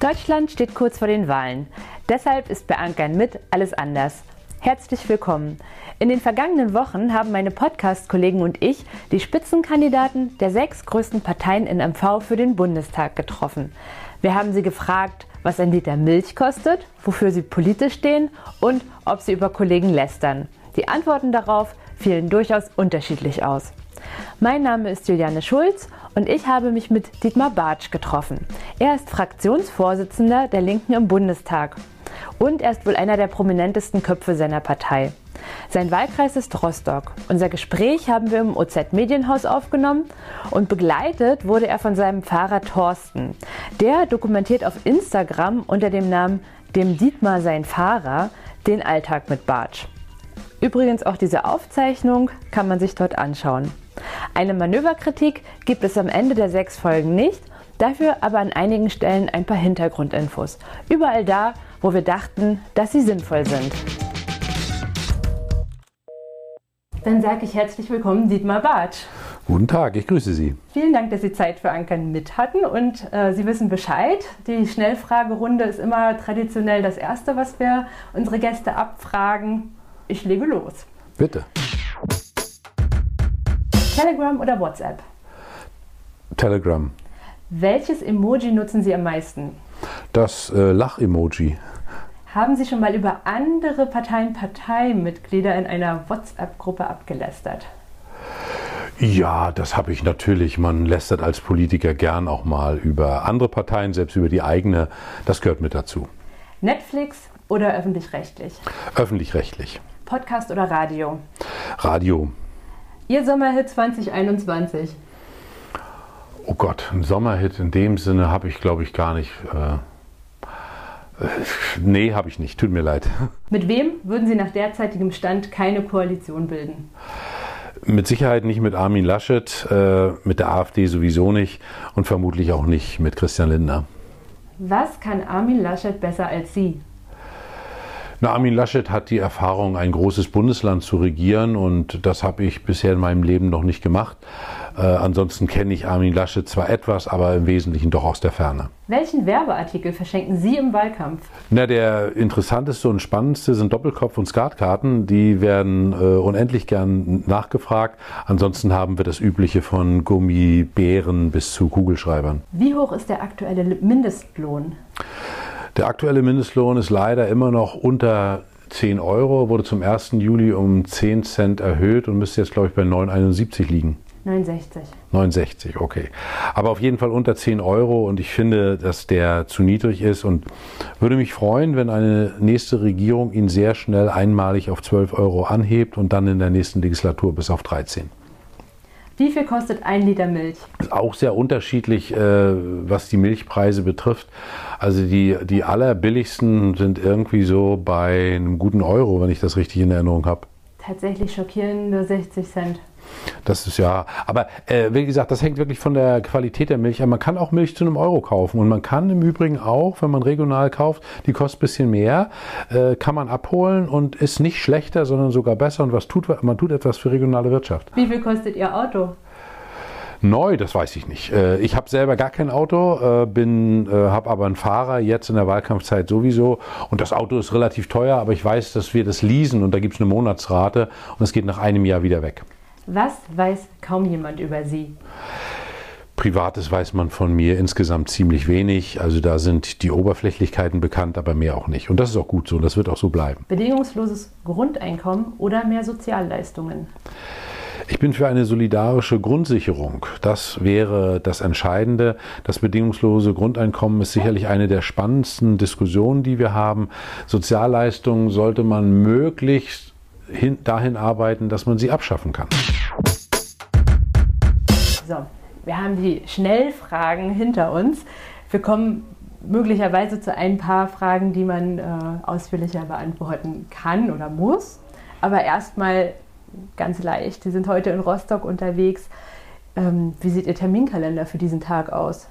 Deutschland steht kurz vor den Wahlen. Deshalb ist bei Ankern mit alles anders. Herzlich willkommen. In den vergangenen Wochen haben meine Podcast-Kollegen und ich die Spitzenkandidaten der sechs größten Parteien in MV für den Bundestag getroffen. Wir haben sie gefragt, was ein Liter Milch kostet, wofür sie politisch stehen und ob sie über Kollegen lästern. Die Antworten darauf fielen durchaus unterschiedlich aus. Mein Name ist Juliane Schulz und ich habe mich mit Dietmar Bartsch getroffen. Er ist Fraktionsvorsitzender der Linken im Bundestag und er ist wohl einer der prominentesten Köpfe seiner Partei. Sein Wahlkreis ist Rostock. Unser Gespräch haben wir im OZ Medienhaus aufgenommen und begleitet wurde er von seinem Fahrer Thorsten. Der dokumentiert auf Instagram unter dem Namen Dem Dietmar sein Fahrer den Alltag mit Bartsch. Übrigens auch diese Aufzeichnung kann man sich dort anschauen. Eine Manöverkritik gibt es am Ende der sechs Folgen nicht, dafür aber an einigen Stellen ein paar Hintergrundinfos. Überall da, wo wir dachten, dass sie sinnvoll sind. Dann sage ich herzlich willkommen, Dietmar Bartsch. Guten Tag, ich grüße Sie. Vielen Dank, dass Sie Zeit für Ankern mit hatten und äh, Sie wissen Bescheid. Die Schnellfragerunde ist immer traditionell das Erste, was wir unsere Gäste abfragen. Ich lege los. Bitte. Telegram oder WhatsApp? Telegram. Welches Emoji nutzen Sie am meisten? Das äh, Lach-Emoji. Haben Sie schon mal über andere Parteien Parteimitglieder in einer WhatsApp-Gruppe abgelästert? Ja, das habe ich natürlich. Man lästert als Politiker gern auch mal über andere Parteien, selbst über die eigene. Das gehört mit dazu. Netflix oder öffentlich-rechtlich? Öffentlich-rechtlich. Podcast oder Radio? Radio. Ihr Sommerhit 2021? Oh Gott, ein Sommerhit in dem Sinne habe ich, glaube ich, gar nicht. Äh, äh, nee, habe ich nicht. Tut mir leid. Mit wem würden Sie nach derzeitigem Stand keine Koalition bilden? Mit Sicherheit nicht mit Armin Laschet, äh, mit der AfD sowieso nicht und vermutlich auch nicht mit Christian Lindner. Was kann Armin Laschet besser als Sie? Na, Armin Laschet hat die Erfahrung, ein großes Bundesland zu regieren und das habe ich bisher in meinem Leben noch nicht gemacht. Äh, ansonsten kenne ich Armin Laschet zwar etwas, aber im Wesentlichen doch aus der Ferne. Welchen Werbeartikel verschenken Sie im Wahlkampf? Na, der interessanteste und spannendste sind Doppelkopf- und Skatkarten. Die werden äh, unendlich gern nachgefragt. Ansonsten haben wir das Übliche von Gummibären bis zu Kugelschreibern. Wie hoch ist der aktuelle Mindestlohn? Der aktuelle Mindestlohn ist leider immer noch unter 10 Euro, wurde zum 1. Juli um 10 Cent erhöht und müsste jetzt, glaube ich, bei 9,71 liegen. 69. 69, okay. Aber auf jeden Fall unter 10 Euro und ich finde, dass der zu niedrig ist und würde mich freuen, wenn eine nächste Regierung ihn sehr schnell einmalig auf 12 Euro anhebt und dann in der nächsten Legislatur bis auf 13. Wie viel kostet ein Liter Milch? Ist auch sehr unterschiedlich, äh, was die Milchpreise betrifft. Also die, die allerbilligsten sind irgendwie so bei einem guten Euro, wenn ich das richtig in Erinnerung habe. Tatsächlich schockierende 60 Cent. Das ist ja, aber äh, wie gesagt, das hängt wirklich von der Qualität der Milch an. Man kann auch Milch zu einem Euro kaufen und man kann im Übrigen auch, wenn man regional kauft, die kostet ein bisschen mehr, äh, kann man abholen und ist nicht schlechter, sondern sogar besser und was tut man tut etwas für regionale Wirtschaft. Wie viel kostet Ihr Auto? Neu, das weiß ich nicht. Äh, ich habe selber gar kein Auto, äh, bin, äh, habe aber einen Fahrer jetzt in der Wahlkampfzeit sowieso. Und das Auto ist relativ teuer, aber ich weiß, dass wir das leasen und da gibt es eine Monatsrate und es geht nach einem Jahr wieder weg. Was weiß kaum jemand über Sie? Privates weiß man von mir insgesamt ziemlich wenig. Also da sind die Oberflächlichkeiten bekannt, aber mehr auch nicht. Und das ist auch gut so. Das wird auch so bleiben. Bedingungsloses Grundeinkommen oder mehr Sozialleistungen? Ich bin für eine solidarische Grundsicherung. Das wäre das Entscheidende. Das bedingungslose Grundeinkommen ist sicherlich eine der spannendsten Diskussionen, die wir haben. Sozialleistungen sollte man möglichst hin, dahin arbeiten, dass man sie abschaffen kann. So, wir haben die Schnellfragen hinter uns. Wir kommen möglicherweise zu ein paar Fragen, die man äh, ausführlicher beantworten kann oder muss. Aber erstmal ganz leicht. Sie sind heute in Rostock unterwegs. Ähm, wie sieht Ihr Terminkalender für diesen Tag aus?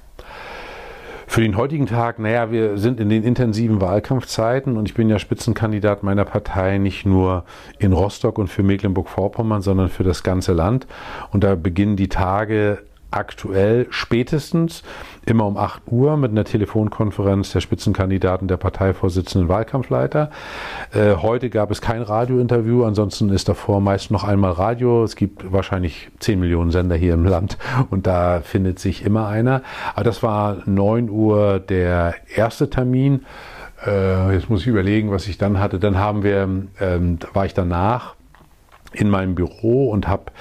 Für den heutigen Tag, naja, wir sind in den intensiven Wahlkampfzeiten und ich bin ja Spitzenkandidat meiner Partei nicht nur in Rostock und für Mecklenburg-Vorpommern, sondern für das ganze Land. Und da beginnen die Tage aktuell spätestens immer um 8 Uhr mit einer Telefonkonferenz der Spitzenkandidaten der Parteivorsitzenden Wahlkampfleiter. Äh, heute gab es kein Radiointerview, ansonsten ist davor meist noch einmal Radio. Es gibt wahrscheinlich 10 Millionen Sender hier im Land und da findet sich immer einer. Aber das war 9 Uhr der erste Termin. Äh, jetzt muss ich überlegen, was ich dann hatte. Dann haben wir, ähm, war ich danach in meinem Büro und habe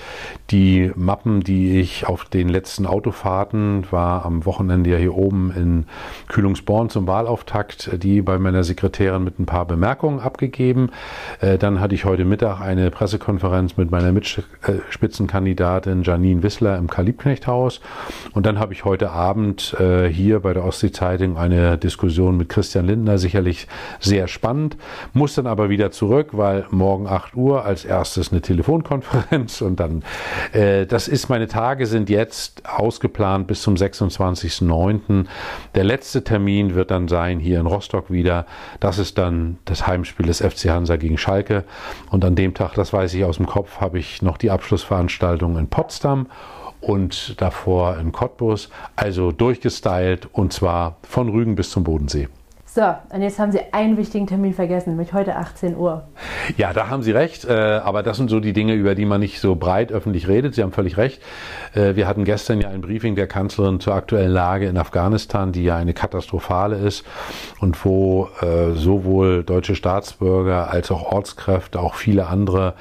die Mappen, die ich auf den letzten Autofahrten, war am Wochenende ja hier oben in Kühlungsborn zum Wahlauftakt, die bei meiner Sekretärin mit ein paar Bemerkungen abgegeben. Äh, dann hatte ich heute Mittag eine Pressekonferenz mit meiner Mitspitzenkandidatin Janine Wissler im Kalibknechthaus. Und dann habe ich heute Abend äh, hier bei der Ostsee-Zeitung eine Diskussion mit Christian Lindner, sicherlich sehr spannend. Muss dann aber wieder zurück, weil morgen 8 Uhr als erstes eine Telefonkonferenz und dann äh, das ist, meine Tage sind jetzt ausgeplant bis zum 26.09. Der letzte Termin wird dann sein hier in Rostock wieder. Das ist dann das Heimspiel des FC Hansa gegen Schalke. Und an dem Tag, das weiß ich aus dem Kopf, habe ich noch die Abschlussveranstaltung in Potsdam und davor in Cottbus. Also durchgestylt und zwar von Rügen bis zum Bodensee. So, und jetzt haben Sie einen wichtigen Termin vergessen, nämlich heute 18 Uhr. Ja, da haben Sie recht, äh, aber das sind so die Dinge, über die man nicht so breit öffentlich redet. Sie haben völlig recht. Äh, wir hatten gestern ja ein Briefing der Kanzlerin zur aktuellen Lage in Afghanistan, die ja eine katastrophale ist und wo äh, sowohl deutsche Staatsbürger als auch Ortskräfte, auch viele andere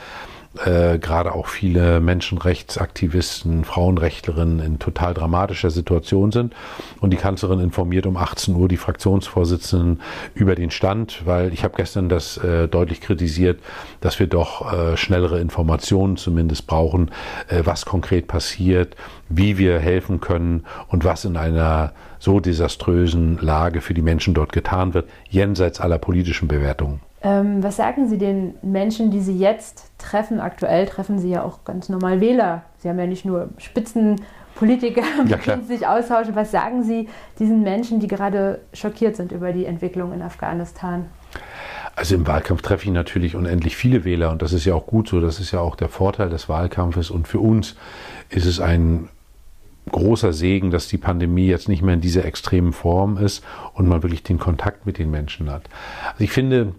äh, gerade auch viele Menschenrechtsaktivisten, Frauenrechtlerinnen in total dramatischer Situation sind. Und die Kanzlerin informiert um 18 Uhr die Fraktionsvorsitzenden über den Stand, weil ich habe gestern das äh, deutlich kritisiert, dass wir doch äh, schnellere Informationen zumindest brauchen, äh, was konkret passiert, wie wir helfen können und was in einer so desaströsen Lage für die Menschen dort getan wird, jenseits aller politischen Bewertungen. Ähm, was sagen Sie den Menschen, die Sie jetzt treffen? Aktuell treffen Sie ja auch ganz normal Wähler. Sie haben ja nicht nur Spitzenpolitiker, mit ja, denen Sie sich austauschen. Was sagen Sie diesen Menschen, die gerade schockiert sind über die Entwicklung in Afghanistan? Also im Wahlkampf treffe ich natürlich unendlich viele Wähler und das ist ja auch gut so. Das ist ja auch der Vorteil des Wahlkampfes und für uns ist es ein großer Segen, dass die Pandemie jetzt nicht mehr in dieser extremen Form ist und man wirklich den Kontakt mit den Menschen hat. Also ich finde,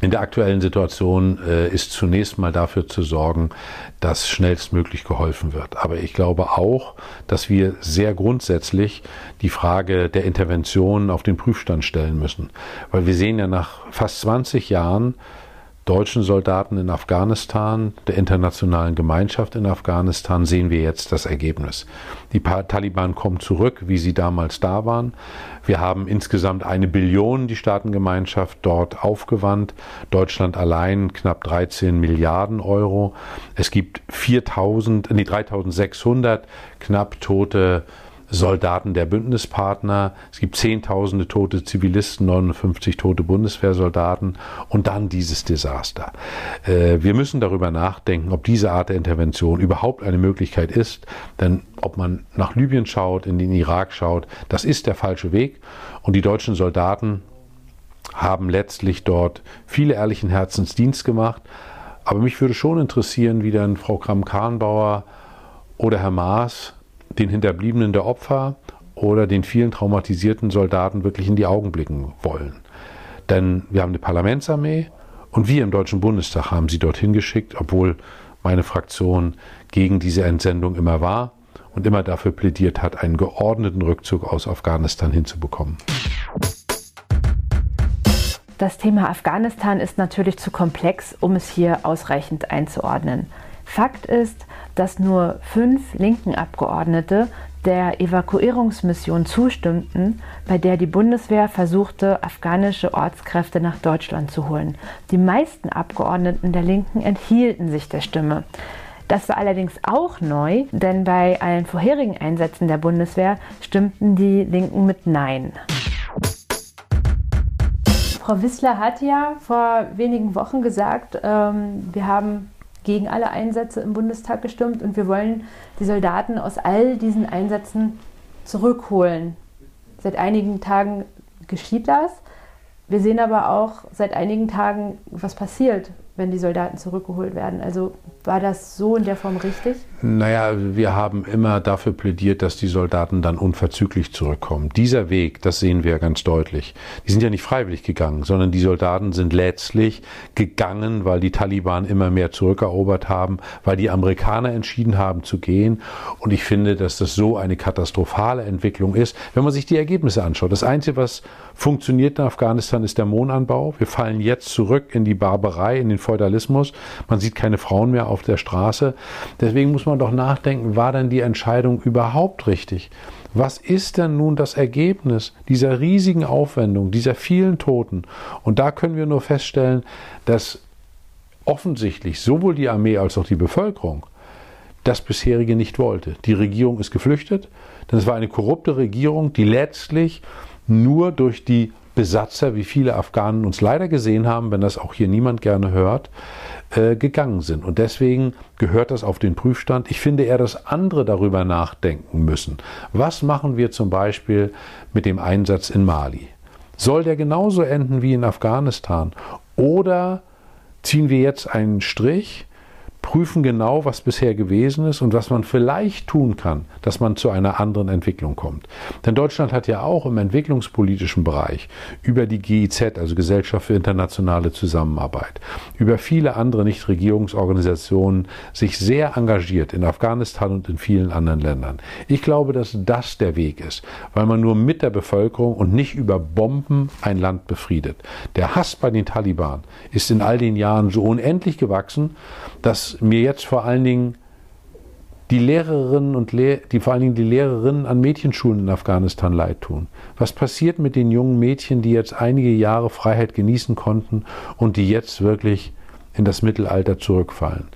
in der aktuellen Situation äh, ist zunächst mal dafür zu sorgen, dass schnellstmöglich geholfen wird. Aber ich glaube auch, dass wir sehr grundsätzlich die Frage der Intervention auf den Prüfstand stellen müssen. Weil wir sehen ja nach fast 20 Jahren, deutschen Soldaten in Afghanistan, der internationalen Gemeinschaft in Afghanistan, sehen wir jetzt das Ergebnis. Die Taliban kommen zurück, wie sie damals da waren. Wir haben insgesamt eine Billion die Staatengemeinschaft dort aufgewandt. Deutschland allein knapp 13 Milliarden Euro. Es gibt 4000, nee, 3600 knapp tote Soldaten der Bündnispartner. Es gibt Zehntausende tote Zivilisten, 59 tote Bundeswehrsoldaten und dann dieses Desaster. Äh, wir müssen darüber nachdenken, ob diese Art der Intervention überhaupt eine Möglichkeit ist. Denn ob man nach Libyen schaut, in den Irak schaut, das ist der falsche Weg. Und die deutschen Soldaten haben letztlich dort viele ehrlichen Herzens Dienst gemacht. Aber mich würde schon interessieren, wie dann Frau Kram-Karrenbauer oder Herr Maas den Hinterbliebenen der Opfer oder den vielen traumatisierten Soldaten wirklich in die Augen blicken wollen. Denn wir haben eine Parlamentsarmee und wir im Deutschen Bundestag haben sie dorthin geschickt, obwohl meine Fraktion gegen diese Entsendung immer war und immer dafür plädiert hat, einen geordneten Rückzug aus Afghanistan hinzubekommen. Das Thema Afghanistan ist natürlich zu komplex, um es hier ausreichend einzuordnen. Fakt ist, dass nur fünf linken Abgeordnete der Evakuierungsmission zustimmten, bei der die Bundeswehr versuchte, afghanische Ortskräfte nach Deutschland zu holen. Die meisten Abgeordneten der Linken enthielten sich der Stimme. Das war allerdings auch neu, denn bei allen vorherigen Einsätzen der Bundeswehr stimmten die Linken mit Nein. Frau Wissler hat ja vor wenigen Wochen gesagt, ähm, wir haben gegen alle Einsätze im Bundestag gestimmt und wir wollen die Soldaten aus all diesen Einsätzen zurückholen. Seit einigen Tagen geschieht das. Wir sehen aber auch seit einigen Tagen, was passiert, wenn die Soldaten zurückgeholt werden. Also war das so in der Form richtig? Naja, wir haben immer dafür plädiert, dass die Soldaten dann unverzüglich zurückkommen. Dieser Weg, das sehen wir ganz deutlich. Die sind ja nicht freiwillig gegangen, sondern die Soldaten sind letztlich gegangen, weil die Taliban immer mehr zurückerobert haben, weil die Amerikaner entschieden haben zu gehen. Und ich finde, dass das so eine katastrophale Entwicklung ist, wenn man sich die Ergebnisse anschaut. Das Einzige, was funktioniert in Afghanistan, ist der Mohnanbau. Wir fallen jetzt zurück in die Barbarei, in den Feudalismus. Man sieht keine Frauen mehr auf der Straße. Deswegen muss man doch nachdenken, war denn die Entscheidung überhaupt richtig? Was ist denn nun das Ergebnis dieser riesigen Aufwendung, dieser vielen Toten? Und da können wir nur feststellen, dass offensichtlich sowohl die Armee als auch die Bevölkerung das bisherige nicht wollte. Die Regierung ist geflüchtet, denn es war eine korrupte Regierung, die letztlich nur durch die Besatzer, wie viele Afghanen uns leider gesehen haben, wenn das auch hier niemand gerne hört, äh, gegangen sind. Und deswegen gehört das auf den Prüfstand. Ich finde eher, dass andere darüber nachdenken müssen. Was machen wir zum Beispiel mit dem Einsatz in Mali? Soll der genauso enden wie in Afghanistan? Oder ziehen wir jetzt einen Strich prüfen genau, was bisher gewesen ist und was man vielleicht tun kann, dass man zu einer anderen Entwicklung kommt. Denn Deutschland hat ja auch im entwicklungspolitischen Bereich über die GIZ, also Gesellschaft für internationale Zusammenarbeit, über viele andere Nichtregierungsorganisationen sich sehr engagiert in Afghanistan und in vielen anderen Ländern. Ich glaube, dass das der Weg ist, weil man nur mit der Bevölkerung und nicht über Bomben ein Land befriedet. Der Hass bei den Taliban ist in all den Jahren so unendlich gewachsen, dass mir jetzt vor allen Dingen die Lehrerinnen und Lehr die vor allen Dingen die Lehrerinnen an Mädchenschulen in Afghanistan leid tun. Was passiert mit den jungen Mädchen, die jetzt einige Jahre Freiheit genießen konnten und die jetzt wirklich in das Mittelalter zurückfallen?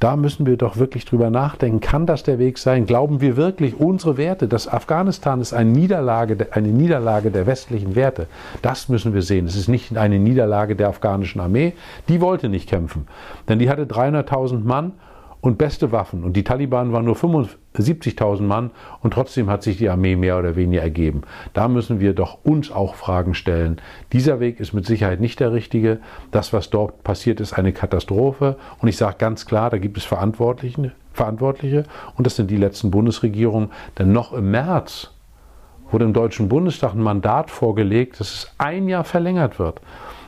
Da müssen wir doch wirklich drüber nachdenken. Kann das der Weg sein? Glauben wir wirklich unsere Werte, dass Afghanistan ist eine Niederlage, eine Niederlage der westlichen Werte? Das müssen wir sehen. Es ist nicht eine Niederlage der afghanischen Armee. Die wollte nicht kämpfen, denn die hatte 300.000 Mann und beste Waffen. Und die Taliban waren nur 75.000 Mann und trotzdem hat sich die Armee mehr oder weniger ergeben. Da müssen wir doch uns auch Fragen stellen. Dieser Weg ist mit Sicherheit nicht der richtige. Das, was dort passiert, ist eine Katastrophe. Und ich sage ganz klar, da gibt es Verantwortliche, Verantwortliche und das sind die letzten Bundesregierungen. Denn noch im März wurde im Deutschen Bundestag ein Mandat vorgelegt, dass es ein Jahr verlängert wird.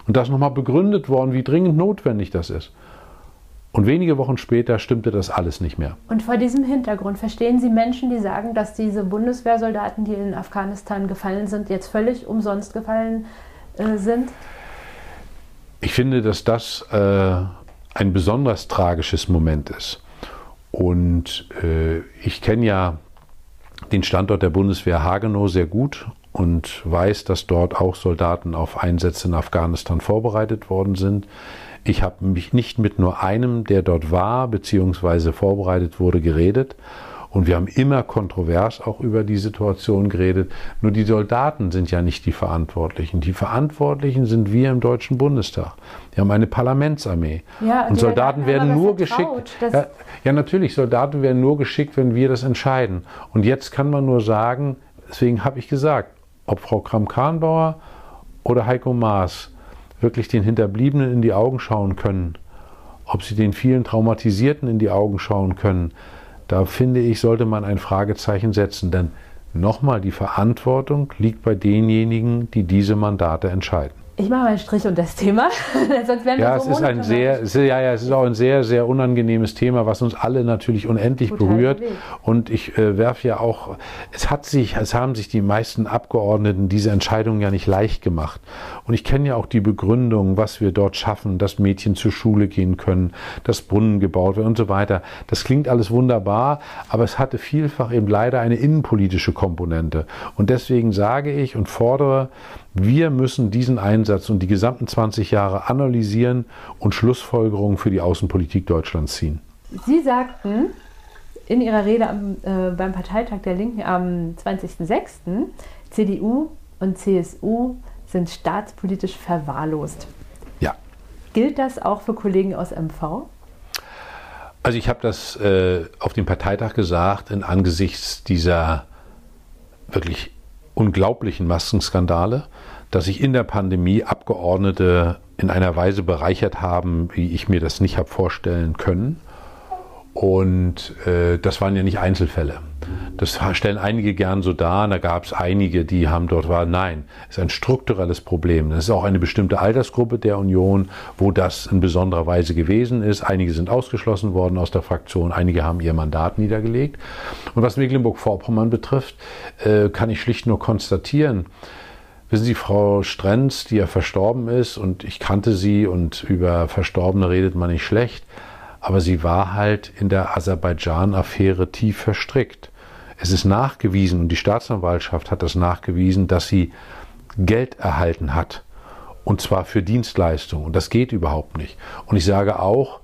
Und das nochmal begründet worden, wie dringend notwendig das ist. Und wenige Wochen später stimmte das alles nicht mehr. Und vor diesem Hintergrund verstehen Sie Menschen, die sagen, dass diese Bundeswehrsoldaten, die in Afghanistan gefallen sind, jetzt völlig umsonst gefallen äh, sind? Ich finde, dass das äh, ein besonders tragisches Moment ist. Und äh, ich kenne ja den Standort der Bundeswehr Hagenow sehr gut und weiß, dass dort auch Soldaten auf Einsätze in Afghanistan vorbereitet worden sind. Ich habe mich nicht mit nur einem, der dort war bzw. vorbereitet wurde, geredet. Und wir haben immer kontrovers auch über die Situation geredet. Nur die Soldaten sind ja nicht die Verantwortlichen. Die Verantwortlichen sind wir im Deutschen Bundestag. Wir haben eine Parlamentsarmee. Ja, und Soldaten werden nur geschickt. Ja, ja, natürlich, Soldaten werden nur geschickt, wenn wir das entscheiden. Und jetzt kann man nur sagen, deswegen habe ich gesagt, ob Frau Kram-Karrenbauer oder Heiko Maas, wirklich den Hinterbliebenen in die Augen schauen können, ob sie den vielen Traumatisierten in die Augen schauen können, da finde ich, sollte man ein Fragezeichen setzen. Denn nochmal, die Verantwortung liegt bei denjenigen, die diese Mandate entscheiden. Ich mache mal einen Strich unter das Thema, sonst werden wir ja, so es ist ein sehr, sehr, ja, ja, es ist auch ein sehr, sehr unangenehmes Thema, was uns alle natürlich unendlich Total berührt. Und ich äh, werfe ja auch, es hat sich, es haben sich die meisten Abgeordneten diese Entscheidung ja nicht leicht gemacht. Und ich kenne ja auch die Begründung, was wir dort schaffen, dass Mädchen zur Schule gehen können, dass Brunnen gebaut werden und so weiter. Das klingt alles wunderbar, aber es hatte vielfach eben leider eine innenpolitische Komponente. Und deswegen sage ich und fordere, wir müssen diesen Einsatz und die gesamten 20 Jahre analysieren und Schlussfolgerungen für die Außenpolitik Deutschlands ziehen. Sie sagten in Ihrer Rede am, äh, beim Parteitag der Linken am 20.06., CDU und CSU sind staatspolitisch verwahrlost. Ja. Gilt das auch für Kollegen aus MV? Also ich habe das äh, auf dem Parteitag gesagt, in angesichts dieser wirklich unglaublichen Maskenskandale, dass sich in der Pandemie Abgeordnete in einer Weise bereichert haben, wie ich mir das nicht habe vorstellen können. Und äh, das waren ja nicht Einzelfälle. Das stellen einige gern so dar. Da gab es einige, die haben dort war. Nein, es ist ein strukturelles Problem. Das ist auch eine bestimmte Altersgruppe der Union, wo das in besonderer Weise gewesen ist. Einige sind ausgeschlossen worden aus der Fraktion, einige haben ihr Mandat niedergelegt. Und was Mecklenburg-Vorpommern betrifft, äh, kann ich schlicht nur konstatieren, Wissen Sie, Frau Strenz, die ja verstorben ist, und ich kannte sie und über Verstorbene redet man nicht schlecht, aber sie war halt in der Aserbaidschan-Affäre tief verstrickt. Es ist nachgewiesen und die Staatsanwaltschaft hat das nachgewiesen, dass sie Geld erhalten hat. Und zwar für Dienstleistungen. Und das geht überhaupt nicht. Und ich sage auch,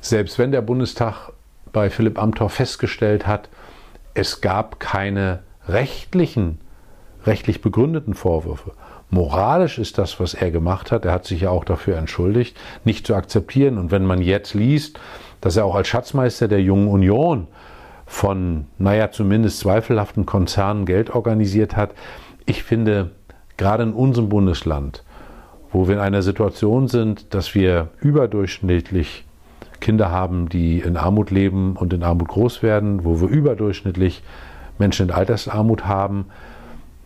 selbst wenn der Bundestag bei Philipp Amthor festgestellt hat, es gab keine rechtlichen, rechtlich begründeten Vorwürfe. Moralisch ist das, was er gemacht hat, er hat sich ja auch dafür entschuldigt, nicht zu akzeptieren. Und wenn man jetzt liest, dass er auch als Schatzmeister der Jungen Union von, naja, zumindest zweifelhaften Konzernen Geld organisiert hat. Ich finde, gerade in unserem Bundesland, wo wir in einer Situation sind, dass wir überdurchschnittlich Kinder haben, die in Armut leben und in Armut groß werden, wo wir überdurchschnittlich Menschen in Altersarmut haben,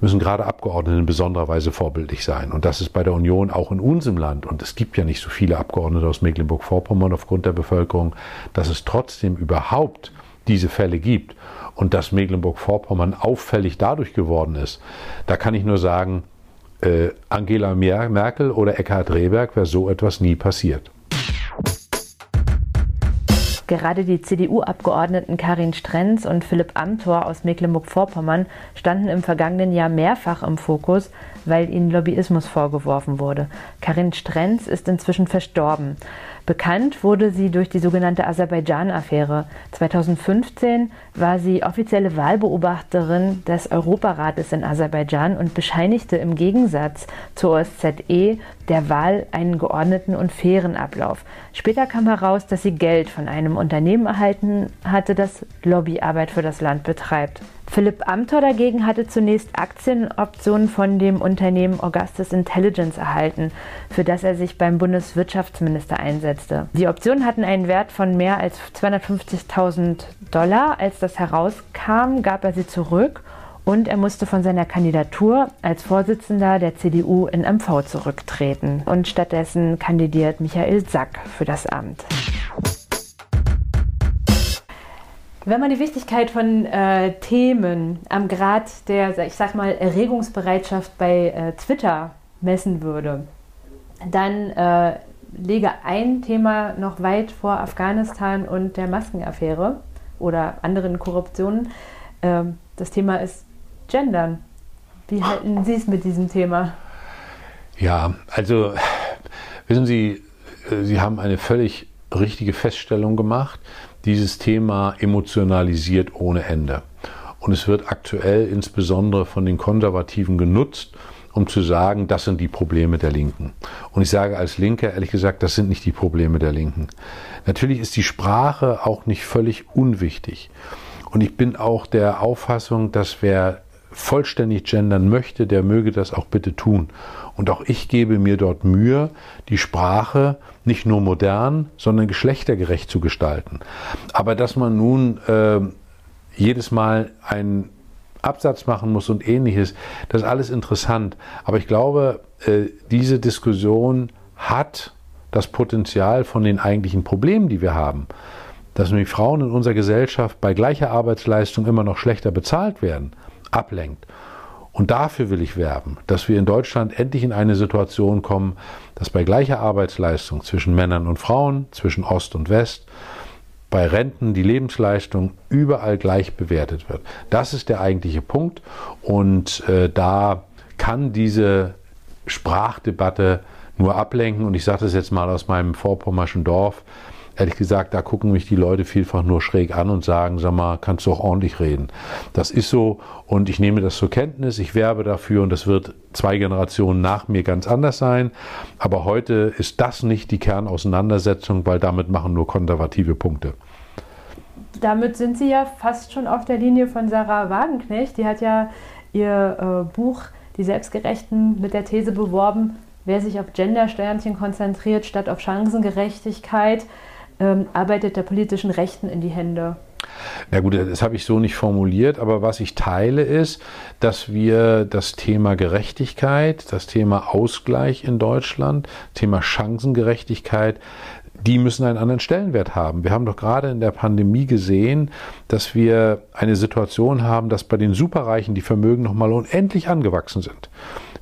müssen gerade Abgeordnete in besonderer Weise vorbildlich sein. Und das ist bei der Union auch in unserem Land, und es gibt ja nicht so viele Abgeordnete aus Mecklenburg-Vorpommern aufgrund der Bevölkerung, dass es trotzdem überhaupt diese Fälle gibt und dass Mecklenburg-Vorpommern auffällig dadurch geworden ist, da kann ich nur sagen, äh, Angela Merkel oder Eckhard Rehberg wäre so etwas nie passiert. Gerade die CDU-Abgeordneten Karin Strenz und Philipp Amthor aus Mecklenburg-Vorpommern standen im vergangenen Jahr mehrfach im Fokus, weil ihnen Lobbyismus vorgeworfen wurde. Karin Strenz ist inzwischen verstorben. Bekannt wurde sie durch die sogenannte Aserbaidschan-Affäre. 2015 war sie offizielle Wahlbeobachterin des Europarates in Aserbaidschan und bescheinigte im Gegensatz zur OSZE der Wahl einen geordneten und fairen Ablauf. Später kam heraus, dass sie Geld von einem Unternehmen erhalten hatte, das Lobbyarbeit für das Land betreibt. Philipp Amthor dagegen hatte zunächst Aktienoptionen von dem Unternehmen Augustus Intelligence erhalten, für das er sich beim Bundeswirtschaftsminister einsetzte. Die Optionen hatten einen Wert von mehr als 250.000 Dollar. Als das herauskam, gab er sie zurück und er musste von seiner Kandidatur als Vorsitzender der CDU in MV zurücktreten. Und stattdessen kandidiert Michael Sack für das Amt. Wenn man die Wichtigkeit von äh, Themen am Grad der, ich sag mal, Erregungsbereitschaft bei äh, Twitter messen würde, dann äh, lege ein Thema noch weit vor Afghanistan und der Maskenaffäre oder anderen Korruptionen. Ähm, das Thema ist Gendern. Wie halten Sie es mit diesem Thema? Ja, also wissen Sie, äh, Sie haben eine völlig richtige Feststellung gemacht dieses Thema emotionalisiert ohne Ende. Und es wird aktuell insbesondere von den Konservativen genutzt, um zu sagen, das sind die Probleme der Linken. Und ich sage als Linke, ehrlich gesagt, das sind nicht die Probleme der Linken. Natürlich ist die Sprache auch nicht völlig unwichtig. Und ich bin auch der Auffassung, dass wer vollständig gendern möchte, der möge das auch bitte tun. Und auch ich gebe mir dort Mühe, die Sprache nicht nur modern, sondern geschlechtergerecht zu gestalten. Aber dass man nun äh, jedes Mal einen Absatz machen muss und ähnliches, das ist alles interessant. Aber ich glaube, äh, diese Diskussion hat das Potenzial von den eigentlichen Problemen, die wir haben, dass nämlich Frauen in unserer Gesellschaft bei gleicher Arbeitsleistung immer noch schlechter bezahlt werden, ablenkt. Und dafür will ich werben, dass wir in Deutschland endlich in eine Situation kommen, dass bei gleicher Arbeitsleistung zwischen Männern und Frauen, zwischen Ost und West, bei Renten die Lebensleistung überall gleich bewertet wird. Das ist der eigentliche Punkt. Und äh, da kann diese Sprachdebatte nur ablenken. Und ich sage das jetzt mal aus meinem vorpommerschen Dorf, ehrlich gesagt, da gucken mich die Leute vielfach nur schräg an und sagen, sag mal, kannst du auch ordentlich reden. Das ist so und ich nehme das zur Kenntnis, ich werbe dafür und das wird zwei Generationen nach mir ganz anders sein. Aber heute ist das nicht die Kernauseinandersetzung, weil damit machen nur konservative Punkte. Damit sind Sie ja fast schon auf der Linie von Sarah Wagenknecht. Die hat ja ihr äh, Buch Die Selbstgerechten mit der These beworben, wer sich auf Gender-Sternchen konzentriert statt auf Chancengerechtigkeit, ähm, arbeitet der politischen Rechten in die Hände. Na gut, das habe ich so nicht formuliert, aber was ich teile ist, dass wir das Thema Gerechtigkeit, das Thema Ausgleich in Deutschland, Thema Chancengerechtigkeit, die müssen einen anderen Stellenwert haben. Wir haben doch gerade in der Pandemie gesehen, dass wir eine Situation haben, dass bei den Superreichen die Vermögen nochmal unendlich angewachsen sind.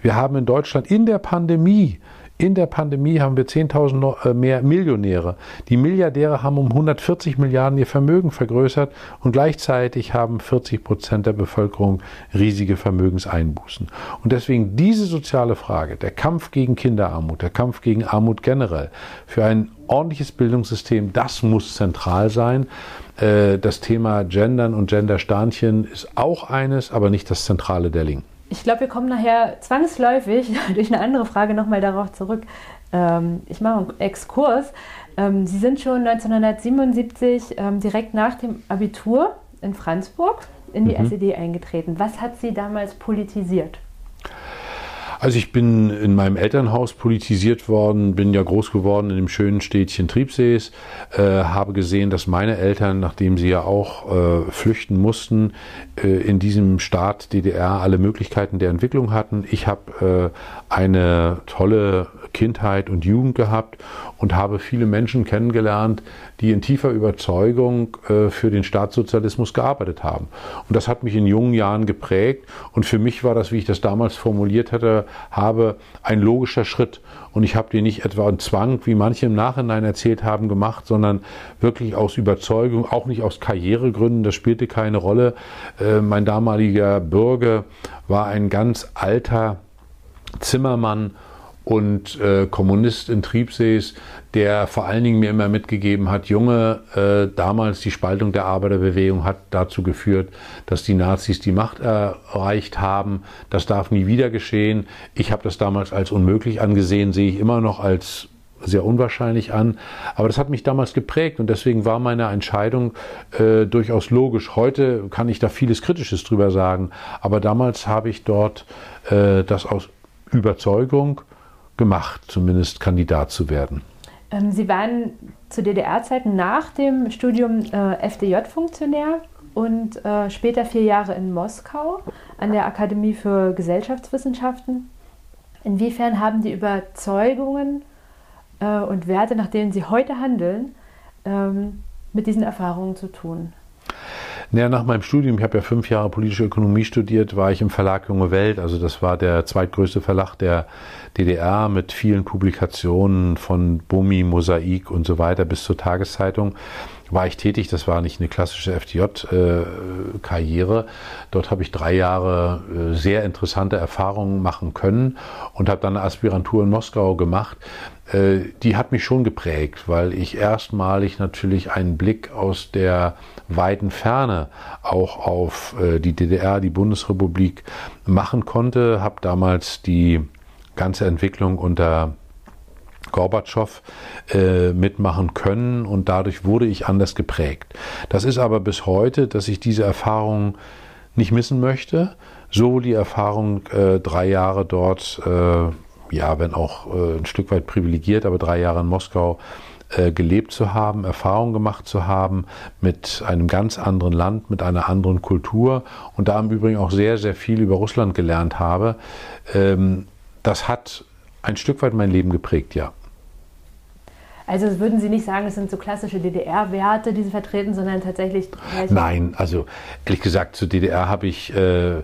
Wir haben in Deutschland in der Pandemie in der Pandemie haben wir 10.000 äh, mehr Millionäre. Die Milliardäre haben um 140 Milliarden ihr Vermögen vergrößert und gleichzeitig haben 40 Prozent der Bevölkerung riesige Vermögenseinbußen. Und deswegen diese soziale Frage, der Kampf gegen Kinderarmut, der Kampf gegen Armut generell, für ein ordentliches Bildungssystem, das muss zentral sein. Äh, das Thema Gendern und Gendersternchen ist auch eines, aber nicht das Zentrale der Linken. Ich glaube, wir kommen nachher zwangsläufig durch eine andere Frage nochmal darauf zurück. Ähm, ich mache einen Exkurs. Ähm, Sie sind schon 1977 ähm, direkt nach dem Abitur in Franzburg in die mhm. SED eingetreten. Was hat Sie damals politisiert? Also ich bin in meinem Elternhaus politisiert worden, bin ja groß geworden in dem schönen Städtchen Triebsees, äh, habe gesehen, dass meine Eltern, nachdem sie ja auch äh, flüchten mussten, äh, in diesem Staat DDR alle Möglichkeiten der Entwicklung hatten. Ich habe äh, eine tolle Kindheit und Jugend gehabt und habe viele Menschen kennengelernt, die in tiefer Überzeugung äh, für den Staatssozialismus gearbeitet haben. Und das hat mich in jungen Jahren geprägt und für mich war das, wie ich das damals formuliert hatte, habe, ein logischer Schritt. Und ich habe den nicht etwa einen Zwang, wie manche im Nachhinein erzählt haben, gemacht, sondern wirklich aus Überzeugung, auch nicht aus Karrieregründen, das spielte keine Rolle. Äh, mein damaliger Bürger war ein ganz alter Zimmermann und äh, Kommunist in Triebsees, der vor allen Dingen mir immer mitgegeben hat, Junge, äh, damals die Spaltung der Arbeiterbewegung hat dazu geführt, dass die Nazis die Macht erreicht haben. Das darf nie wieder geschehen. Ich habe das damals als unmöglich angesehen, sehe ich immer noch als sehr unwahrscheinlich an. Aber das hat mich damals geprägt und deswegen war meine Entscheidung äh, durchaus logisch. Heute kann ich da vieles Kritisches drüber sagen, aber damals habe ich dort äh, das aus Überzeugung gemacht, zumindest Kandidat zu werden. Ähm, Sie waren zu DDR-Zeiten nach dem Studium äh, FDJ-Funktionär und äh, später vier Jahre in Moskau an der Akademie für Gesellschaftswissenschaften. Inwiefern haben die Überzeugungen äh, und Werte, nach denen Sie heute handeln, ähm, mit diesen Erfahrungen zu tun? Naja, nach meinem Studium, ich habe ja fünf Jahre politische Ökonomie studiert, war ich im Verlag Junge Welt. Also das war der zweitgrößte Verlag der DDR mit vielen Publikationen von Bumi, Mosaik und so weiter bis zur Tageszeitung war ich tätig. Das war nicht eine klassische FDJ-Karriere. Äh, Dort habe ich drei Jahre äh, sehr interessante Erfahrungen machen können und habe dann eine Aspirantur in Moskau gemacht. Äh, die hat mich schon geprägt, weil ich erstmalig natürlich einen Blick aus der weiten Ferne auch auf die DDR, die Bundesrepublik machen konnte. Habe damals die ganze Entwicklung unter Gorbatschow äh, mitmachen können und dadurch wurde ich anders geprägt. Das ist aber bis heute, dass ich diese Erfahrung nicht missen möchte. So die Erfahrung äh, drei Jahre dort, äh, ja, wenn auch äh, ein Stück weit privilegiert, aber drei Jahre in Moskau äh, gelebt zu haben, Erfahrung gemacht zu haben mit einem ganz anderen Land, mit einer anderen Kultur und da im Übrigen auch sehr, sehr viel über Russland gelernt habe. Ähm, das hat ein Stück weit mein Leben geprägt, ja. Also würden Sie nicht sagen, es sind so klassische DDR-Werte, die Sie vertreten, sondern tatsächlich. Nein, also ehrlich gesagt, zur DDR habe ich äh,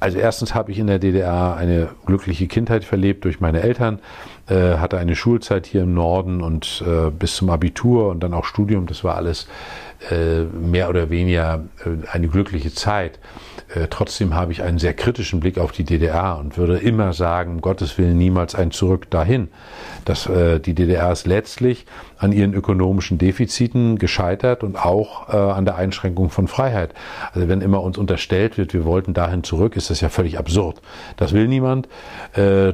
also erstens habe ich in der DDR eine glückliche Kindheit verlebt durch meine Eltern, äh, hatte eine Schulzeit hier im Norden und äh, bis zum Abitur und dann auch Studium. Das war alles mehr oder weniger äh, eine glückliche Zeit. Äh, trotzdem habe ich einen sehr kritischen Blick auf die DDR und würde immer sagen, um Gottes Willen niemals ein Zurück dahin. Dass die DDR ist letztlich an ihren ökonomischen Defiziten gescheitert und auch an der Einschränkung von Freiheit. Also wenn immer uns unterstellt wird, wir wollten dahin zurück, ist das ja völlig absurd. Das will niemand.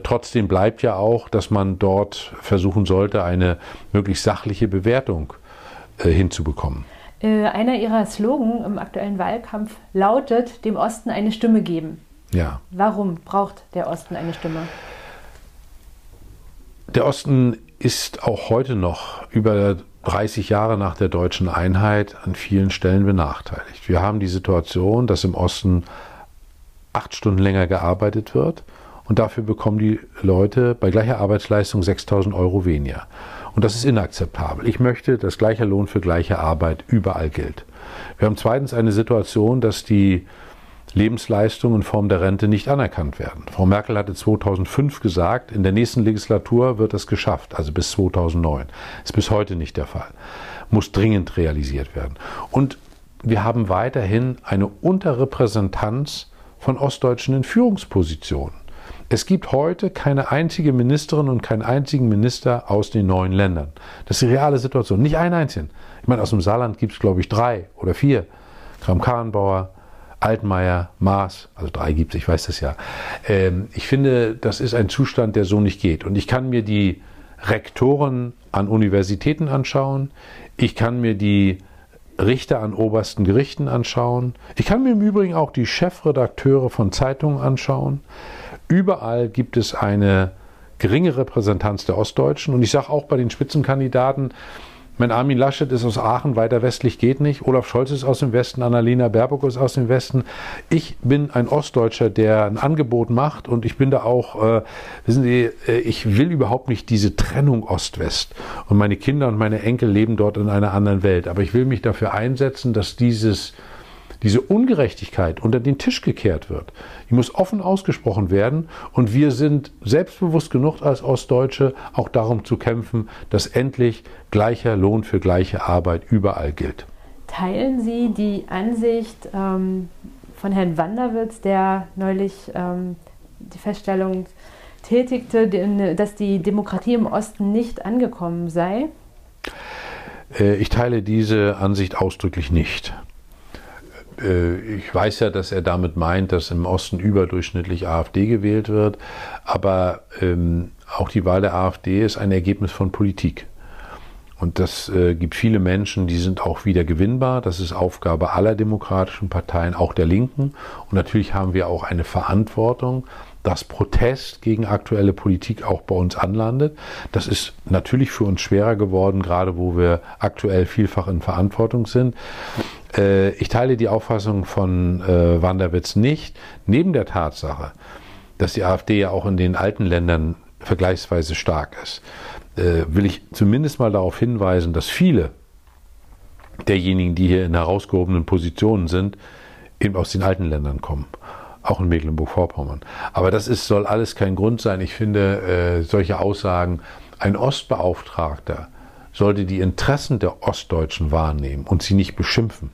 trotzdem bleibt ja auch, dass man dort versuchen sollte, eine möglichst sachliche Bewertung hinzubekommen. Äh, einer ihrer Slogan im aktuellen Wahlkampf lautet, dem Osten eine Stimme geben. Ja. Warum braucht der Osten eine Stimme? Der Osten ist auch heute noch über 30 Jahre nach der deutschen Einheit an vielen Stellen benachteiligt. Wir haben die Situation, dass im Osten acht Stunden länger gearbeitet wird und dafür bekommen die Leute bei gleicher Arbeitsleistung 6000 Euro weniger. Und das ist inakzeptabel. Ich möchte, dass gleicher Lohn für gleiche Arbeit überall gilt. Wir haben zweitens eine Situation, dass die Lebensleistungen in Form der Rente nicht anerkannt werden. Frau Merkel hatte 2005 gesagt, in der nächsten Legislatur wird das geschafft, also bis 2009. Ist bis heute nicht der Fall. Muss dringend realisiert werden. Und wir haben weiterhin eine Unterrepräsentanz von Ostdeutschen in Führungspositionen. Es gibt heute keine einzige Ministerin und keinen einzigen Minister aus den neuen Ländern. Das ist die reale Situation. Nicht einen einzigen. Ich meine, aus dem Saarland gibt es, glaube ich, drei oder vier. Kram-Karrenbauer, Altmaier, Maas, also drei gibt es, ich weiß das ja. Ähm, ich finde, das ist ein Zustand, der so nicht geht. Und ich kann mir die Rektoren an Universitäten anschauen. Ich kann mir die Richter an obersten Gerichten anschauen. Ich kann mir im Übrigen auch die Chefredakteure von Zeitungen anschauen. Überall gibt es eine geringe Repräsentanz der Ostdeutschen. Und ich sage auch bei den Spitzenkandidaten, mein Armin Laschet ist aus Aachen, weiter westlich geht nicht. Olaf Scholz ist aus dem Westen, Annalena Baerbock ist aus dem Westen. Ich bin ein Ostdeutscher, der ein Angebot macht und ich bin da auch, äh, wissen Sie, äh, ich will überhaupt nicht diese Trennung Ost-West. Und meine Kinder und meine Enkel leben dort in einer anderen Welt. Aber ich will mich dafür einsetzen, dass dieses diese Ungerechtigkeit unter den Tisch gekehrt wird. Die muss offen ausgesprochen werden und wir sind selbstbewusst genug als Ostdeutsche auch darum zu kämpfen, dass endlich gleicher Lohn für gleiche Arbeit überall gilt. Teilen Sie die Ansicht ähm, von Herrn Wanderwitz, der neulich ähm, die Feststellung tätigte, dass die Demokratie im Osten nicht angekommen sei? Äh, ich teile diese Ansicht ausdrücklich nicht. Äh, ich weiß ja, dass er damit meint, dass im Osten überdurchschnittlich AfD gewählt wird, aber ähm, auch die Wahl der AfD ist ein Ergebnis von Politik. Und das äh, gibt viele Menschen, die sind auch wieder gewinnbar. Das ist Aufgabe aller demokratischen Parteien, auch der Linken. Und natürlich haben wir auch eine Verantwortung, dass Protest gegen aktuelle Politik auch bei uns anlandet. Das ist natürlich für uns schwerer geworden, gerade wo wir aktuell vielfach in Verantwortung sind. Äh, ich teile die Auffassung von äh, Wanderwitz nicht. Neben der Tatsache, dass die AfD ja auch in den alten Ländern vergleichsweise stark ist, äh, will ich zumindest mal darauf hinweisen, dass viele derjenigen, die hier in herausgehobenen Positionen sind, eben aus den alten Ländern kommen. Auch in Mecklenburg-Vorpommern. Aber das ist, soll alles kein Grund sein. Ich finde äh, solche Aussagen, ein Ostbeauftragter, sollte die Interessen der Ostdeutschen wahrnehmen und sie nicht beschimpfen.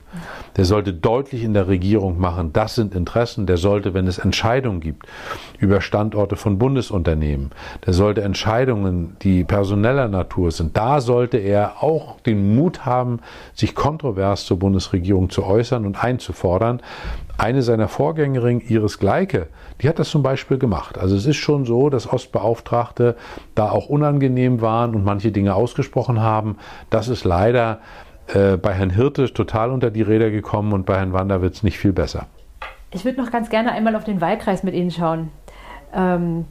Der sollte deutlich in der Regierung machen, das sind Interessen. Der sollte, wenn es Entscheidungen gibt über Standorte von Bundesunternehmen, der sollte Entscheidungen, die personeller Natur sind, da sollte er auch den Mut haben, sich kontrovers zur Bundesregierung zu äußern und einzufordern. Eine seiner Vorgängerinnen, Iris Gleike, die hat das zum Beispiel gemacht. Also es ist schon so, dass Ostbeauftragte da auch unangenehm waren und manche Dinge ausgesprochen haben. Das ist leider äh, bei Herrn Hirte total unter die Räder gekommen und bei Herrn Wanderwitz nicht viel besser. Ich würde noch ganz gerne einmal auf den Wahlkreis mit Ihnen schauen. Ähm,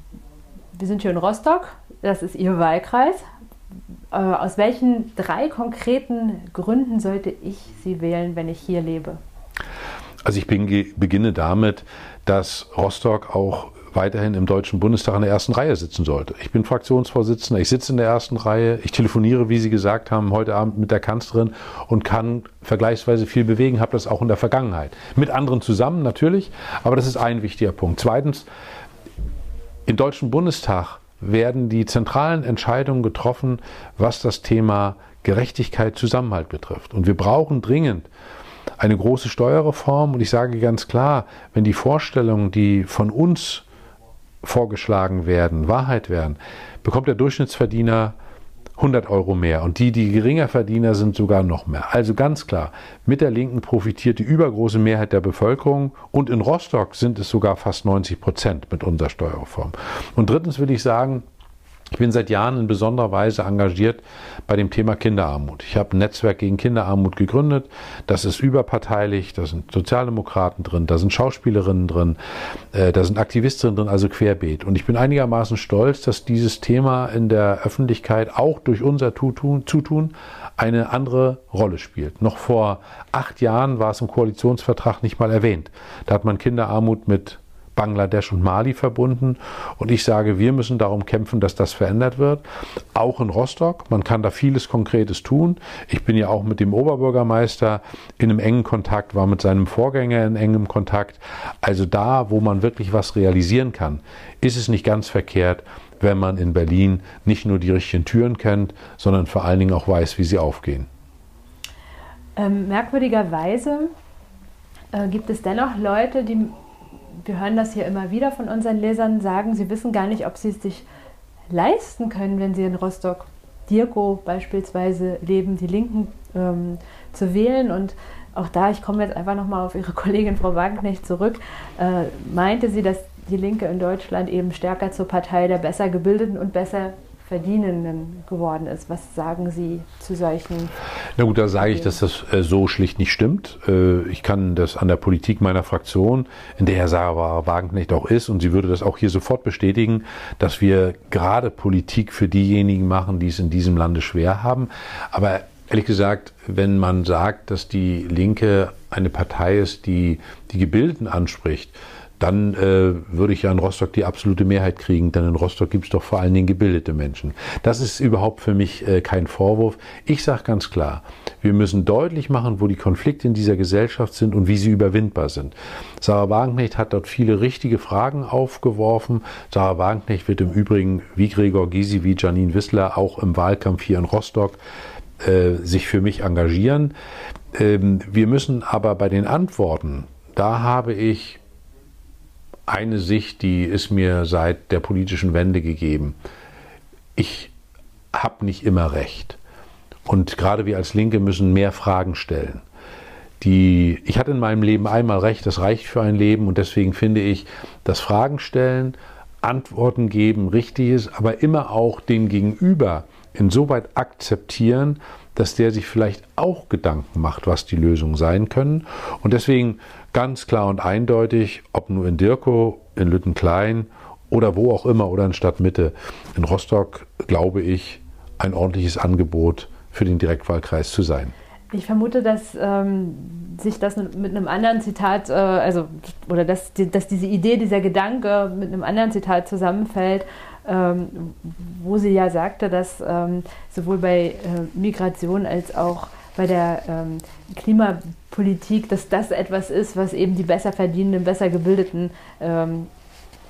wir sind hier in Rostock, das ist Ihr Wahlkreis. Äh, aus welchen drei konkreten Gründen sollte ich Sie wählen, wenn ich hier lebe? Also ich beginne damit, dass Rostock auch weiterhin im Deutschen Bundestag in der ersten Reihe sitzen sollte. Ich bin Fraktionsvorsitzender, ich sitze in der ersten Reihe, ich telefoniere, wie Sie gesagt haben, heute Abend mit der Kanzlerin und kann vergleichsweise viel bewegen, habe das auch in der Vergangenheit. Mit anderen zusammen natürlich, aber das ist ein wichtiger Punkt. Zweitens, im Deutschen Bundestag werden die zentralen Entscheidungen getroffen, was das Thema Gerechtigkeit, Zusammenhalt betrifft. Und wir brauchen dringend eine große Steuerreform. Und ich sage ganz klar, wenn die Vorstellungen, die von uns vorgeschlagen werden, Wahrheit werden, bekommt der Durchschnittsverdiener 100 Euro mehr und die, die geringer Verdiener sind, sogar noch mehr. Also ganz klar, mit der Linken profitiert die übergroße Mehrheit der Bevölkerung und in Rostock sind es sogar fast 90 Prozent mit unserer Steuerreform. Und drittens will ich sagen, Ich bin seit Jahren in besonderer Weise engagiert bei dem Thema Kinderarmut. Ich habe ein Netzwerk gegen Kinderarmut gegründet. Das ist überparteilich. Da sind Sozialdemokraten drin, da sind Schauspielerinnen drin, äh, da sind Aktivistinnen drin, also querbeet. Und ich bin einigermaßen stolz, dass dieses Thema in der Öffentlichkeit auch durch unser Zutun eine andere Rolle spielt. Noch vor acht Jahren war es im Koalitionsvertrag nicht mal erwähnt. Da hat man Kinderarmut mit Bangladesch und Mali verbunden. Und ich sage, wir müssen darum kämpfen, dass das verändert wird. Auch in Rostock. Man kann da vieles Konkretes tun. Ich bin ja auch mit dem Oberbürgermeister in einem engen Kontakt, war mit seinem Vorgänger in engem Kontakt. Also da, wo man wirklich was realisieren kann, ist es nicht ganz verkehrt, wenn man in Berlin nicht nur die richtigen Türen kennt, sondern vor allen Dingen auch weiß, wie sie aufgehen. Ähm, merkwürdigerweise äh, gibt es dennoch Leute, die wir hören das hier immer wieder von unseren Lesern, sagen, sie wissen gar nicht, ob sie es sich leisten können, wenn sie in Rostock, Dirko beispielsweise leben, die Linken ähm, zu wählen. Und auch da, ich komme jetzt einfach nochmal auf Ihre Kollegin Frau Wagenknecht zurück, äh, meinte sie, dass die Linke in Deutschland eben stärker zur Partei der besser gebildeten und besser Verdienenden geworden ist. Was sagen Sie zu solchen? Na gut, da sage ich, dass das äh, so schlicht nicht stimmt. Äh, ich kann das an der Politik meiner Fraktion, in der Herr Sarah Wagenknecht auch ist, und sie würde das auch hier sofort bestätigen, dass wir gerade Politik für diejenigen machen, die es in diesem Lande schwer haben. Aber ehrlich gesagt, wenn man sagt, dass die Linke eine Partei ist, die die Gebildeten anspricht, dann äh, würde ich ja in Rostock die absolute Mehrheit kriegen, denn in Rostock gibt es doch vor allen Dingen gebildete Menschen. Das ist überhaupt für mich äh, kein Vorwurf. Ich sage ganz klar, wir müssen deutlich machen, wo die Konflikte in dieser Gesellschaft sind und wie sie überwindbar sind. Sarah Wagenknecht hat dort viele richtige Fragen aufgeworfen. Sarah Wagenknecht wird im Übrigen wie Gregor Gysi, wie Janine Wissler auch im Wahlkampf hier in Rostock äh, sich für mich engagieren. Ähm, wir müssen aber bei den Antworten, da habe ich eine Sicht, die ist mir seit der politischen Wende gegeben. Ich habe nicht immer recht. Und gerade wir als Linke müssen mehr Fragen stellen. Die, ich hatte in meinem Leben einmal recht, das reicht für ein Leben und deswegen finde ich, dass Fragen stellen, Antworten geben richtig ist, aber immer auch den Gegenüber insoweit akzeptieren, dass der sich vielleicht auch Gedanken macht, was die Lösungen sein können. Und deswegen ganz klar und eindeutig, ob nur in Dirko, in Lüttenklein oder wo auch immer oder in Stadtmitte, in Rostock, glaube ich, ein ordentliches Angebot für den Direktwahlkreis zu sein. Ich vermute, dass ähm, sich das mit einem anderen Zitat, äh, also oder dass, dass diese Idee, dieser Gedanke mit einem anderen Zitat zusammenfällt, ähm, wo sie ja sagte, dass ähm, sowohl bei äh, Migration als auch bei der ähm, Klimapolitik, dass das etwas ist, was eben die besser verdienenden, besser gebildeten ähm,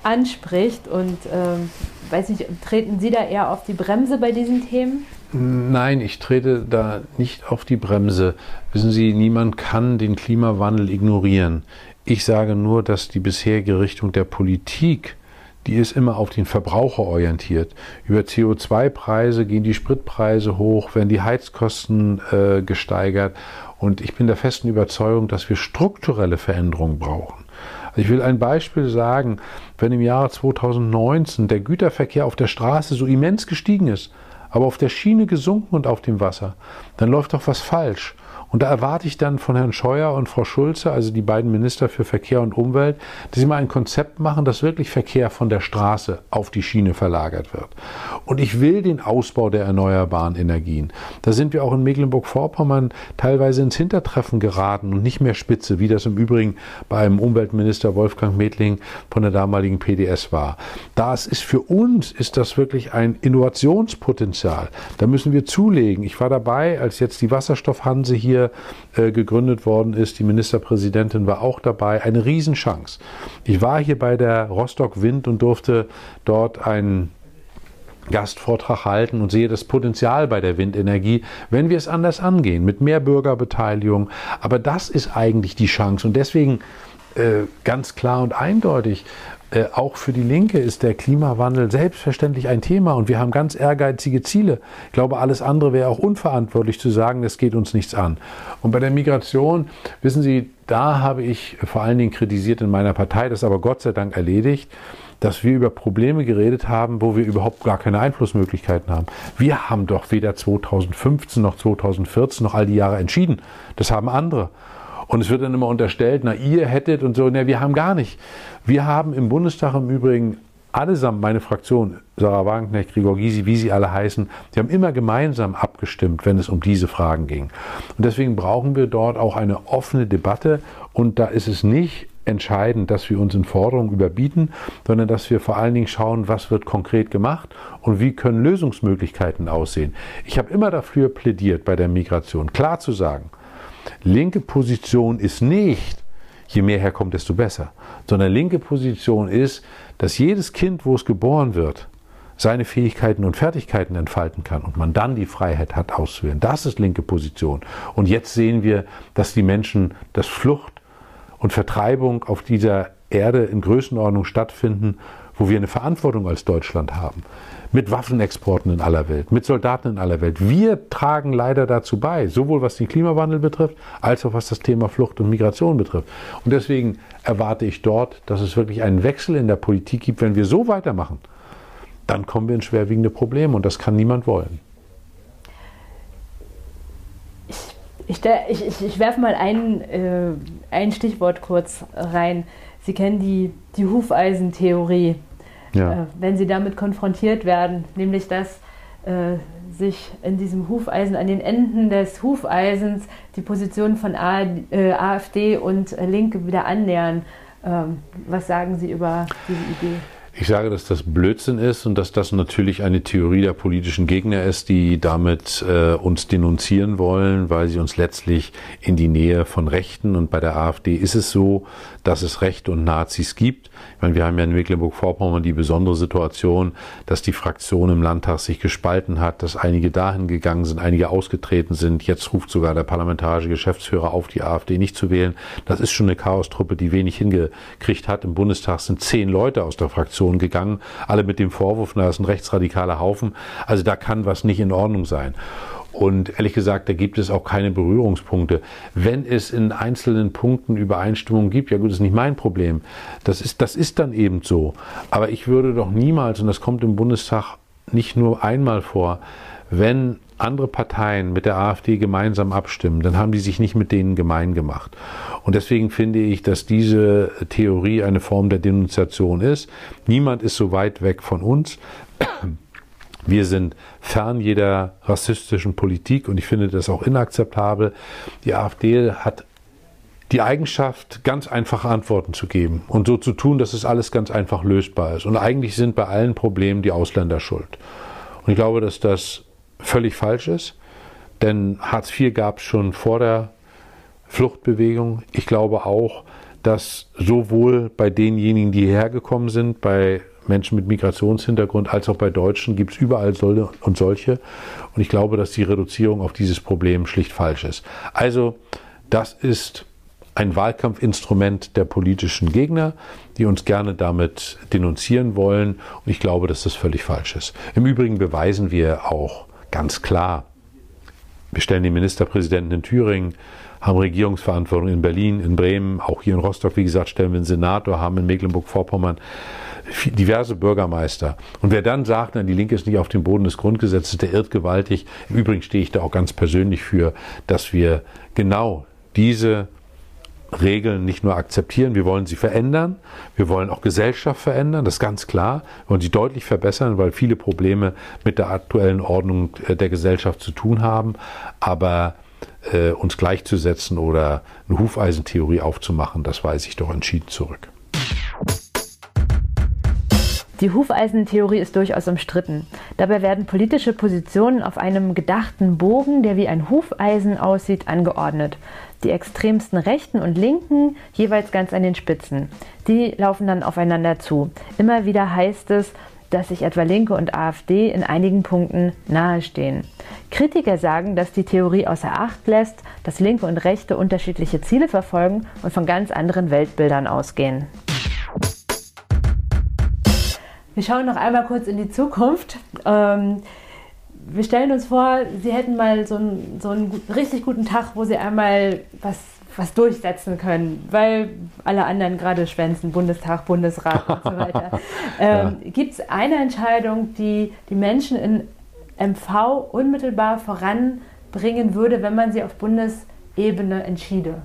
anspricht. Und ähm, weiß nicht, treten Sie da eher auf die Bremse bei diesen Themen? Nein, ich trete da nicht auf die Bremse. Wissen Sie, niemand kann den Klimawandel ignorieren. Ich sage nur, dass die bisherige Richtung der Politik die ist immer auf den Verbraucher orientiert. Über CO2-Preise gehen die Spritpreise hoch, werden die Heizkosten äh, gesteigert. Und ich bin der festen Überzeugung, dass wir strukturelle Veränderungen brauchen. Also ich will ein Beispiel sagen, wenn im Jahre 2019 der Güterverkehr auf der Straße so immens gestiegen ist, aber auf der Schiene gesunken und auf dem Wasser, dann läuft doch was falsch. Und da erwarte ich dann von Herrn Scheuer und Frau Schulze, also die beiden Minister für Verkehr und Umwelt, dass sie mal ein Konzept machen, dass wirklich Verkehr von der Straße auf die Schiene verlagert wird. Und ich will den Ausbau der erneuerbaren Energien. Da sind wir auch in Mecklenburg-Vorpommern teilweise ins Hintertreffen geraten und nicht mehr spitze, wie das im Übrigen beim Umweltminister Wolfgang Medling von der damaligen PDS war. Das ist für uns ist das wirklich ein Innovationspotenzial. Da müssen wir zulegen. Ich war dabei, als jetzt die Wasserstoffhanse hier äh, gegründet worden ist. Die Ministerpräsidentin war auch dabei. Eine Riesenchance. Ich war hier bei der Rostock Wind und durfte dort einen Gastvortrag halten und sehe das Potenzial bei der Windenergie, wenn wir es anders angehen, mit mehr Bürgerbeteiligung. Aber das ist eigentlich die Chance und deswegen äh, ganz klar und eindeutig, äh, auch für die Linke ist der Klimawandel selbstverständlich ein Thema und wir haben ganz ehrgeizige Ziele. Ich glaube, alles andere wäre auch unverantwortlich zu sagen, es geht uns nichts an. Und bei der Migration, wissen Sie, da habe ich vor allen Dingen kritisiert in meiner Partei, das aber Gott sei Dank erledigt, dass wir über Probleme geredet haben, wo wir überhaupt gar keine Einflussmöglichkeiten haben. Wir haben doch weder 2015 noch 2014 noch all die Jahre entschieden. Das haben andere. Und es wird dann immer unterstellt, na, ihr hättet und so. Na, wir haben gar nicht. Wir haben im Bundestag im Übrigen allesamt, meine Fraktion, Sarah Wagenknecht, Gregor Gysi, wie sie alle heißen, die haben immer gemeinsam abgestimmt, wenn es um diese Fragen ging. Und deswegen brauchen wir dort auch eine offene Debatte. Und da ist es nicht entscheidend, dass wir uns in Forderungen überbieten, sondern dass wir vor allen Dingen schauen, was wird konkret gemacht und wie können Lösungsmöglichkeiten aussehen. Ich habe immer dafür plädiert, bei der Migration klar zu sagen, linke Position ist nicht, je mehr herkommt, desto besser, sondern linke Position ist, dass jedes Kind, wo es geboren wird, seine Fähigkeiten und Fertigkeiten entfalten kann und man dann die Freiheit hat auszuwählen. Das ist linke Position. Und jetzt sehen wir, dass die Menschen, dass Flucht und Vertreibung auf dieser Erde in Größenordnung stattfinden, wo wir eine Verantwortung als Deutschland haben. Mit Waffenexporten in aller Welt, mit Soldaten in aller Welt. Wir tragen leider dazu bei, sowohl was den Klimawandel betrifft, als auch was das Thema Flucht und Migration betrifft. Und deswegen erwarte ich dort, dass es wirklich einen Wechsel in der Politik gibt. Wenn wir so weitermachen, dann kommen wir in schwerwiegende Probleme und das kann niemand wollen. Ich, ich, ich, ich werfe mal ein, äh, ein Stichwort kurz rein. Sie kennen die, die Hufeisentheorie. Ja. Äh, wenn Sie damit konfrontiert werden, nämlich dass äh, sich in diesem Hufeisen, an den Enden des Hufeisens die Positionen von A, äh, AfD und Linke wieder annähern. Ähm, was sagen Sie über diese Idee? Ich sage, dass das Blödsinn ist und dass das natürlich eine Theorie der politischen Gegner ist, die damit äh, uns denunzieren wollen, weil sie uns letztlich in die Nähe von Rechten und bei der AfD ist es so, dass es Rechte und Nazis gibt. Ich meine, wir haben ja in Mecklenburg-Vorpommern die besondere Situation, dass die Fraktion im Landtag sich gespalten hat, dass einige dahin gegangen sind, einige ausgetreten sind. Jetzt ruft sogar der parlamentarische Geschäftsführer auf, die AfD nicht zu wählen. Das ist schon eine Chaostruppe, die wenig hingekriegt hat. Im Bundestag sind zehn Leute aus der Fraktion Fraktion gegangen, alle mit dem Vorwurf, na, das ist ein rechtsradikaler Haufen. Also da kann was nicht in Ordnung sein. Und ehrlich gesagt, da gibt es auch keine Berührungspunkte. Wenn es in einzelnen Punkten Übereinstimmungen gibt, ja gut, das ist nicht mein Problem. Das ist, das ist dann eben so. Aber ich würde doch niemals, und das kommt im Bundestag nicht nur einmal vor, wenn andere Parteien mit der AfD gemeinsam abstimmen, dann haben die sich nicht mit denen gemein gemacht. Und deswegen finde ich, dass diese Theorie eine Form der Denunziation ist. Niemand ist so weit weg von uns. Wir sind fern jeder rassistischen Politik und ich finde das auch inakzeptabel. Die AfD hat die Eigenschaft, ganz einfache Antworten zu geben und so zu tun, dass es alles ganz einfach lösbar ist. Und eigentlich sind bei allen Problemen die Ausländer schuld. Und ich glaube, dass das völlig falsch ist, denn Hartz IV gab es schon vor der Fluchtbewegung. Ich glaube auch, dass sowohl bei denjenigen, die hierher gekommen sind, bei Menschen mit Migrationshintergrund, als auch bei Deutschen gibt es überall solche und solche. Und ich glaube, dass die Reduzierung auf dieses Problem schlicht falsch ist. Also, das ist ein Wahlkampfinstrument der politischen Gegner, die uns gerne damit denunzieren wollen. Und ich glaube, dass das völlig falsch ist. Im Übrigen beweisen wir auch Ganz klar. Wir stellen den Ministerpräsidenten in Thüringen, haben Regierungsverantwortung in Berlin, in Bremen, auch hier in Rostock, wie gesagt, stellen wir einen Senator, haben in Mecklenburg-Vorpommern diverse Bürgermeister. Und wer dann sagt, die Linke ist nicht auf dem Boden des Grundgesetzes, der irrt gewaltig. Im Übrigen stehe ich da auch ganz persönlich für, dass wir genau diese Regeln nicht nur akzeptieren, wir wollen sie verändern, wir wollen auch Gesellschaft verändern, das ist ganz klar. Wir wollen sie deutlich verbessern, weil viele Probleme mit der aktuellen Ordnung äh, der Gesellschaft zu tun haben. Aber äh, uns gleichzusetzen oder eine Hufeisentheorie aufzumachen, das weise ich doch entschieden zurück. Die Hufeisentheorie ist durchaus umstritten. Dabei werden politische Positionen auf einem gedachten Bogen, der wie ein Hufeisen aussieht, angeordnet. Die extremsten Rechten und Linken jeweils ganz an den Spitzen. Die laufen dann aufeinander zu. Immer wieder heißt es, dass sich etwa Linke und AfD in einigen Punkten nahestehen. Kritiker sagen, dass die Theorie außer Acht lässt, dass Linke und Rechte unterschiedliche Ziele verfolgen und von ganz anderen Weltbildern ausgehen. Wir schauen noch einmal kurz in die Zukunft. Ähm, wir stellen uns vor, Sie hätten mal so einen, so einen richtig guten Tag, wo Sie einmal was, was durchsetzen können, weil alle anderen gerade schwänzen, Bundestag, Bundesrat und so weiter. ähm, ja. Gibt es eine Entscheidung, die die Menschen in MV unmittelbar voranbringen würde, wenn man sie auf Bundesebene entschiede?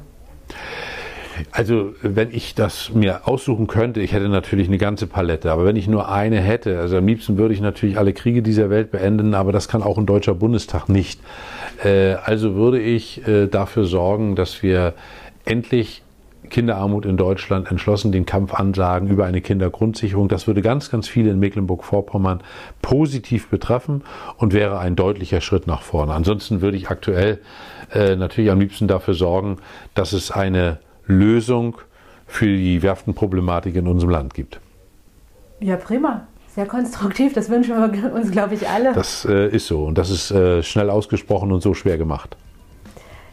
Also wenn ich das mir aussuchen könnte, ich hätte natürlich eine ganze Palette, aber wenn ich nur eine hätte, also am liebsten würde ich natürlich alle Kriege dieser Welt beenden, aber das kann auch ein deutscher Bundestag nicht. Äh, also würde ich äh, dafür sorgen, dass wir endlich Kinderarmut in Deutschland entschlossen den Kampf ansagen über eine Kindergrundsicherung. Das würde ganz, ganz viele in Mecklenburg-Vorpommern positiv betreffen und wäre ein deutlicher Schritt nach vorne. Ansonsten würde ich aktuell äh, natürlich am liebsten dafür sorgen, dass es eine Lösung für die Werftenproblematik in unserem Land gibt. Ja, prima. Sehr konstruktiv, das wünschen wir uns, glaube ich, alle. Das äh, ist so und das ist äh, schnell ausgesprochen und so schwer gemacht.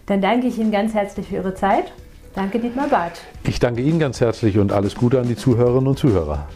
Dann danke ich Ihnen ganz herzlich für Ihre Zeit. Danke, Dietmar Barth. Ich danke Ihnen ganz herzlich und alles Gute an die Zuhörerinnen und Zuhörer.